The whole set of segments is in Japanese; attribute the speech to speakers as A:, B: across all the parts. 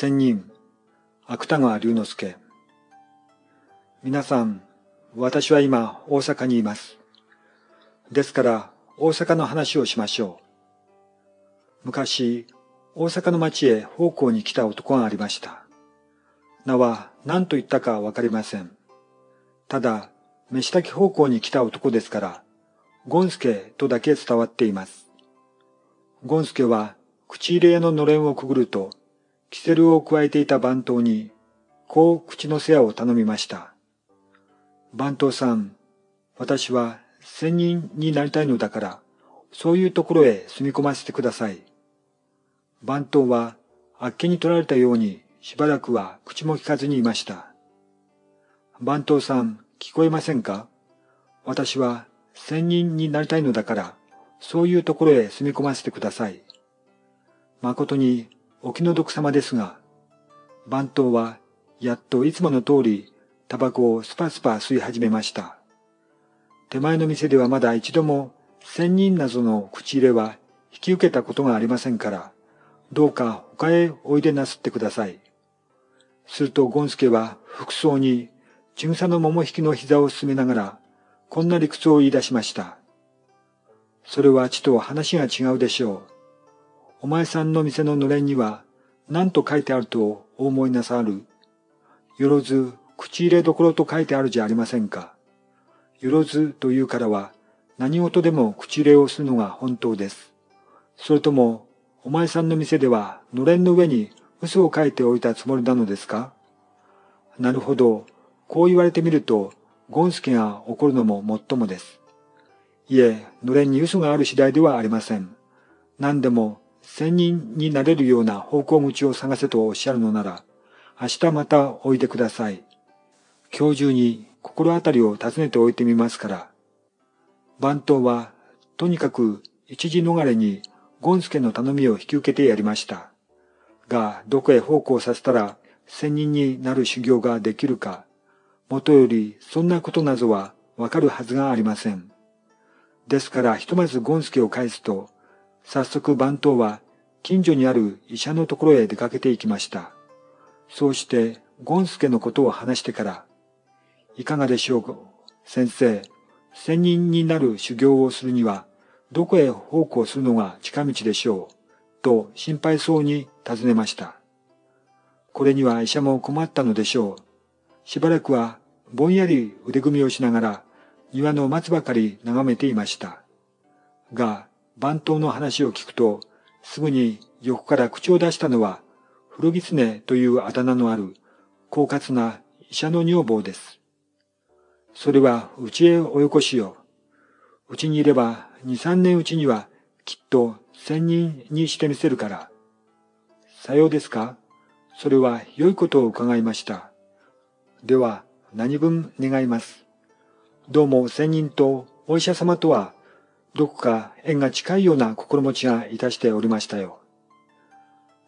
A: 仙人、芥川龍之介。皆さん、私は今大阪にいます。ですから大阪の話をしましょう。昔、大阪の町へ奉公に来た男がありました。名は何と言ったかわかりません。ただ、飯炊き奉公に来た男ですから、ゴンスケとだけ伝わっています。ゴンスケは口入れ屋ののれんをくぐると、キセルを加えていた番頭に、こう口の世話を頼みました。番頭さん、私は仙人になりたいのだから、そういうところへ住み込ませてください。番頭は、あっけに取られたように、しばらくは口も聞かずにいました。番頭さん、聞こえませんか？私は仙人になりたいのだから、そういうところへ住み込ませてください。誠にお気の毒様ですが、番頭はやっといつもの通りタバコをスパスパ吸い始めました。手前の店ではまだ一度も仙人謎の口入れは引き受けたことがありませんから、どうか他へおいでなすってください。するとゴンスケは服装にちぐさの桃引きの膝を進めながら、こんな理屈を言い出しました。それはちと話が違うでしょう。お前さんの店ののれんには何と書いてあるとお思いなさる？よろず口入れどころと書いてあるじゃありませんか。よろずというからは何事でも口入れをするのが本当です。それともお前さんの店ではのれんの上に嘘を書いておいたつもりなのですか？なるほど。こう言われてみると、ゴンスケが怒るのももっともです。いえ、のれんに嘘がある次第ではありません。何でも仙人になれるような方向口を探せとおっしゃるのなら、明日またおいでください。今日中に心当たりを尋ねておいてみますから。番頭は、とにかく一時逃れにゴンスケの頼みを引き受けてやりました。が、どこへ奉公させたら仙人になる修行ができるか、もとよりそんなことなどはわかるはずがありません。ですからひとまずゴンスケを返すと、早速番頭は近所にある医者のところへ出かけて行きました。そうしてゴンスケのことを話してから、いかがでしょう、先生。仙人になる修行をするには、どこへ奉公するのが近道でしょう、と心配そうに尋ねました。これには医者も困ったのでしょう。しばらくはぼんやり腕組みをしながら庭の松ばかり眺めていました。が、番頭の話を聞くと、すぐに横から口を出したのは、古狐というあだ名のある、狡猾な医者の女房です。それは、うちへおよこしよう。うちにいれば、二三年うちには、きっと千人にしてみせるから。さようですかそれは良いことを伺いました。では、何分願います。どうも仙人とお医者様とはどこか縁が近いような心持ちがいたしておりましたよ。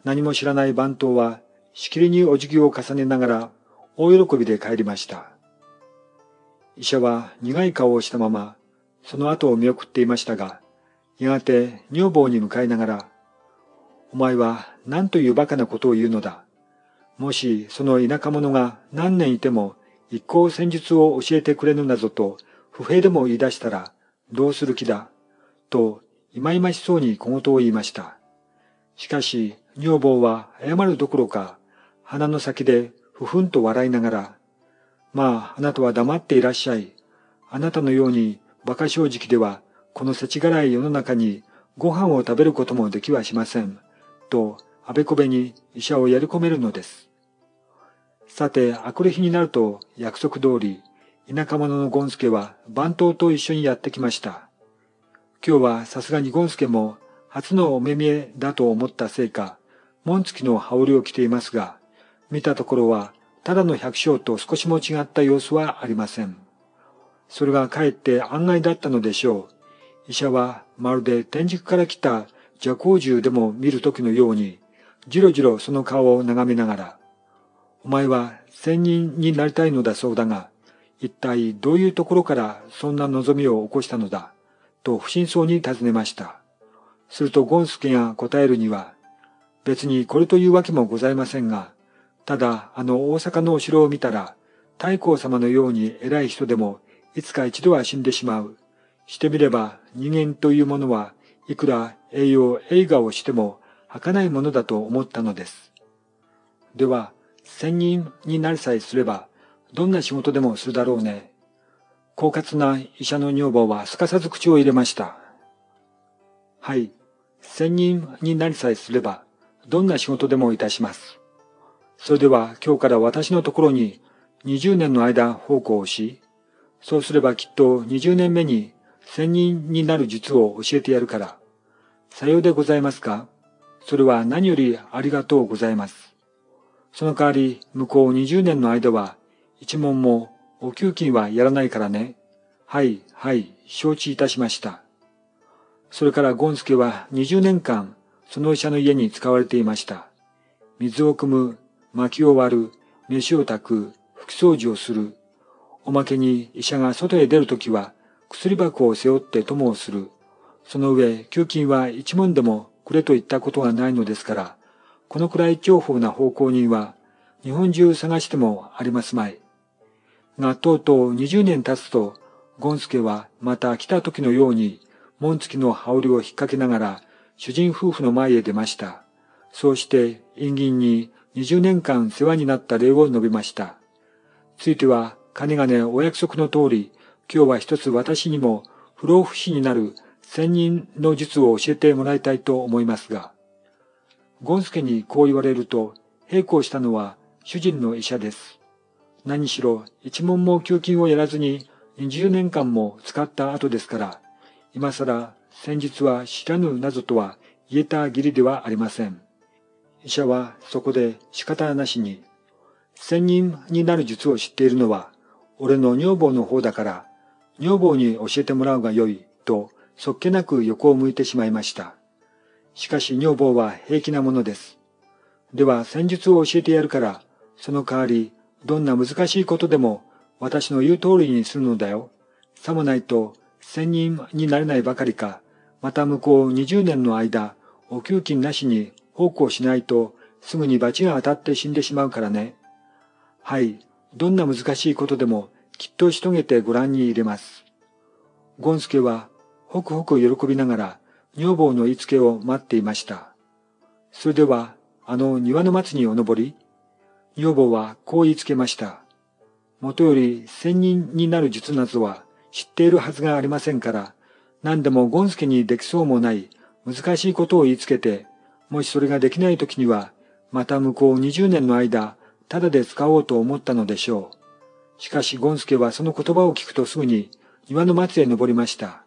A: 何も知らない番頭は、しきりにお辞儀を重ねながら、大喜びで帰りました。医者は苦い顔をしたまま、その後を見送っていましたが、やがて女房に向かいながら、お前は何という馬鹿なことを言うのだ。もしその田舎者が何年いても一向戦術を教えてくれぬなぞと不平でも言い出したらどうする気だ？と、いまいましそうに小言を言いました。しかし、女房は謝るどころか、鼻の先でふふんと笑いながら、まあ、あなたは黙っていらっしゃい。あなたのように馬鹿正直では、この世知辛い世の中にご飯を食べることもできはしません。と、あべこべに医者をやり込めるのです。さて、あくる日になると約束通り、田舎者のゴンスケは番頭と一緒にやってきました。今日はさすがにゴンスケも初のお目見えだと思ったせいか、紋付きの羽織を着ていますが、見たところはただの百姓と少しも違った様子はありません。それがかえって案外だったのでしょう。医者はまるで天竺から来た蛇行獣でも見る時のように、じろじろその顔を眺めながら、お前は仙人になりたいのだそうだが、一体どういうところからそんな望みを起こしたのだ？と不審そうに尋ねました。するとゴンスケが答えるには、別にこれというわけもございませんが、ただあの大阪のお城を見たら、太閤様のように偉い人でも、いつか一度は死んでしまう。してみれば人間というものはいくら栄養映画をしても儚いものだと思ったのです。では、仙人になりさえすれば、どんな仕事でもするだろうね。狡猾な医者の女房はすかさず口を入れました。はい。仙人になりさえすれば、どんな仕事でもいたします。それでは今日から私のところに20年の間奉公をし、そうすればきっと20年目に仙人になる術を教えてやるから。さようでございますかそれは何よりありがとうございます。その代わり向こう20年の間は一問もお給金はやらないからね。はい、はい、承知いたしました。それからゴンスケは20年間その医者の家に使われていました。水を汲む、薪を割る、飯を炊く、拭き掃除をする。おまけに医者が外へ出るときは薬箱を背負って友をする。その上、給金は一文でもくれと言ったことがないのですから、このくらい重宝な奉公人は日本中探してもありますまい。が、とうとう20年経つと、ゴンスケはまた来た時のように、門付きの羽織を引っ掛けながら、主人夫婦の前へ出ました。そうして、陰銀に20年間世話になった礼を述べました。ついては、金金お約束の通り、今日は一つ私にも不老不死になる仙人の術を教えてもらいたいと思いますが、ゴンスケにこう言われると、並行したのは主人の医者です。何しろ一問も給金をやらずに20年間も使った後ですから、今更先日は知らぬなぞとは言えた義理ではありません。医者はそこで仕方なしに、仙人になる術を知っているのは、俺の女房の方だから、女房に教えてもらうがよい、と、そっけなく横を向いてしまいました。しかし女房は平気なものです。では戦術を教えてやるから、その代わり、どんな難しいことでも私の言う通りにするのだよ。さもないと、仙人になれないばかりか、また向こう20年の間、お給金なしに奉公しないと、すぐに罰が当たって死んでしまうからね。はい、どんな難しいことでも、きっとし遂げてご覧に入れます。ゴンスケは、ほくほく喜びながら、女房の言いつけを待っていました。それでは、あの庭の松にお登り、女房はこう言いつけました。もとより仙人になる術などは知っているはずがありませんから、何でもゴンスケにできそうもない難しいことを言いつけて、もしそれができない時には、また向こう20年の間、ただで使おうと思ったのでしょう。しかしゴンスケはその言葉を聞くとすぐに庭の松へ登りました。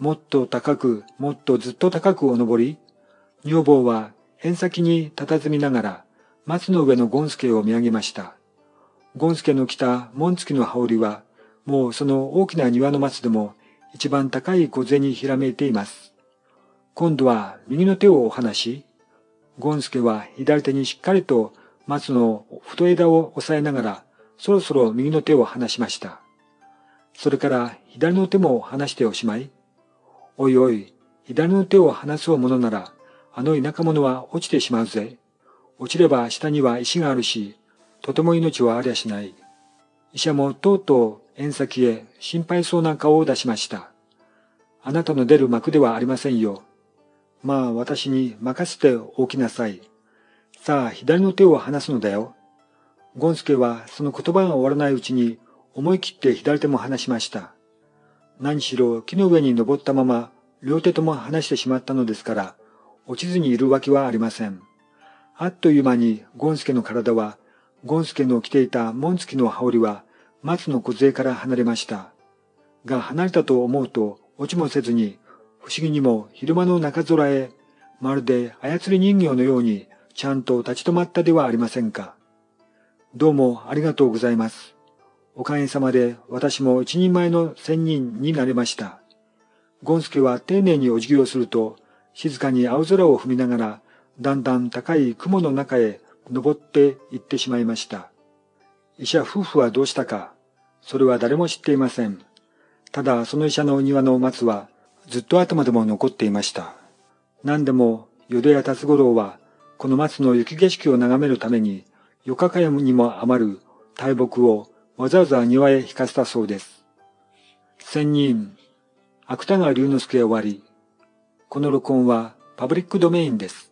A: もっと高く、もっとずっと高くお登り、女房は縁先に佇みながら、松の上のゴンスケを見上げました。ゴンスケの着た紋付きの羽織は、もうその大きな庭の松でも一番高い小銭にひらめいています。今度は右の手をお離し、ゴンスケは左手にしっかりと松の太枝を押さえながら、そろそろ右の手を離しました。それから左の手も離しておしまい、おいおい、左の手を離そうものなら、あの田舎者は落ちてしまうぜ。落ちれば下には石があるし、とても命はありゃしない。医者もとうとう縁先へ心配そうな顔を出しました。あなたの出る幕ではありませんよ。まあ私に任せておきなさい。さあ左の手を離すのだよ。ゴンスケはその言葉が終わらないうちに思い切って左手も離しました。何しろ木の上に登ったまま両手とも離してしまったのですから、落ちずにいるわけはありません。あっという間にゴンスケの体は、ゴンスケの着ていた紋付きの羽織は松の梢から離れました。が離れたと思うと落ちもせずに、不思議にも昼間の中空へ、まるで操り人形のようにちゃんと立ち止まったではありませんか。どうもありがとうございます。おかげさまで私も一人前の仙人になれました。ゴンスケは丁寧にお辞儀をすると、静かに青空を踏みながらだんだん高い雲の中へ登って行ってしまいました。医者夫婦はどうしたか、それは誰も知っていません。ただその医者のお庭の松はずっと頭でも残っていました。何でも淀屋達五郎はこの松の雪景色を眺めるために、四日かにも余る大木をわざわざ庭へ引かせたそうです。仙人、芥川龍之介終わり。この録音はパブリックドメインです。